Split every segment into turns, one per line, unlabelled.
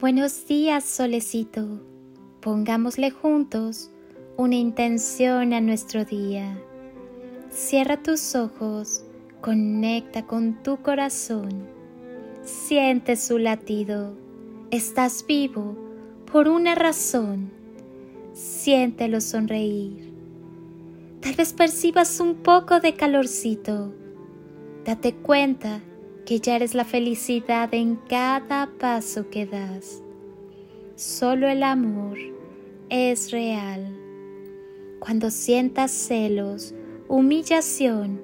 Buenos días, solecito. Pongámosle juntos una intención a nuestro día. Cierra tus ojos, conecta con tu corazón. Siente su latido. Estás vivo por una razón. Siéntelo sonreír. Tal vez percibas un poco de calorcito. Date cuenta que ya eres la felicidad en cada paso que das. Solo el amor es real. Cuando sientas celos, humillación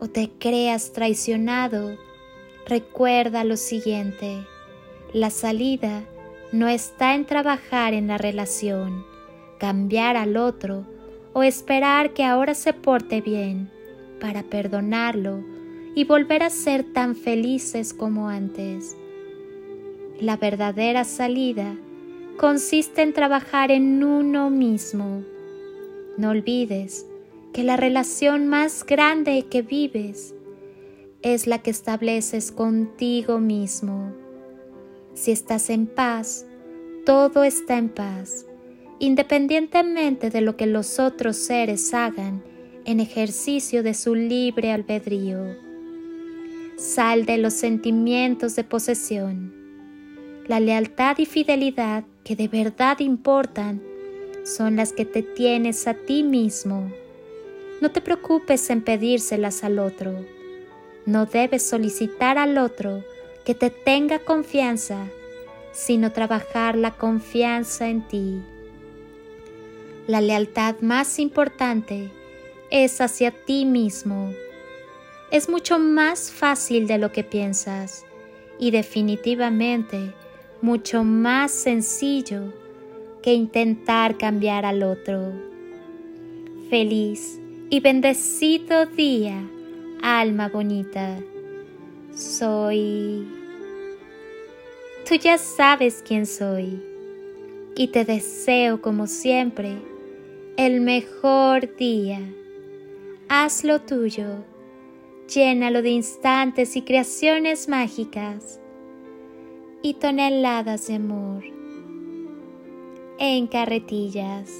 o te creas traicionado, recuerda lo siguiente. La salida no está en trabajar en la relación, cambiar al otro o esperar que ahora se porte bien para perdonarlo y volver a ser tan felices como antes. La verdadera salida consiste en trabajar en uno mismo. No olvides que la relación más grande que vives es la que estableces contigo mismo. Si estás en paz, todo está en paz, independientemente de lo que los otros seres hagan en ejercicio de su libre albedrío. Sal de los sentimientos de posesión. La lealtad y fidelidad que de verdad importan son las que te tienes a ti mismo. No te preocupes en pedírselas al otro. No debes solicitar al otro que te tenga confianza, sino trabajar la confianza en ti. La lealtad más importante es hacia ti mismo es mucho más fácil de lo que piensas y definitivamente mucho más sencillo que intentar cambiar al otro. Feliz y bendecido día, alma bonita. Soy... Tú ya sabes quién soy y te deseo como siempre el mejor día. Haz lo tuyo llénalo de instantes y creaciones mágicas y toneladas de amor en carretillas.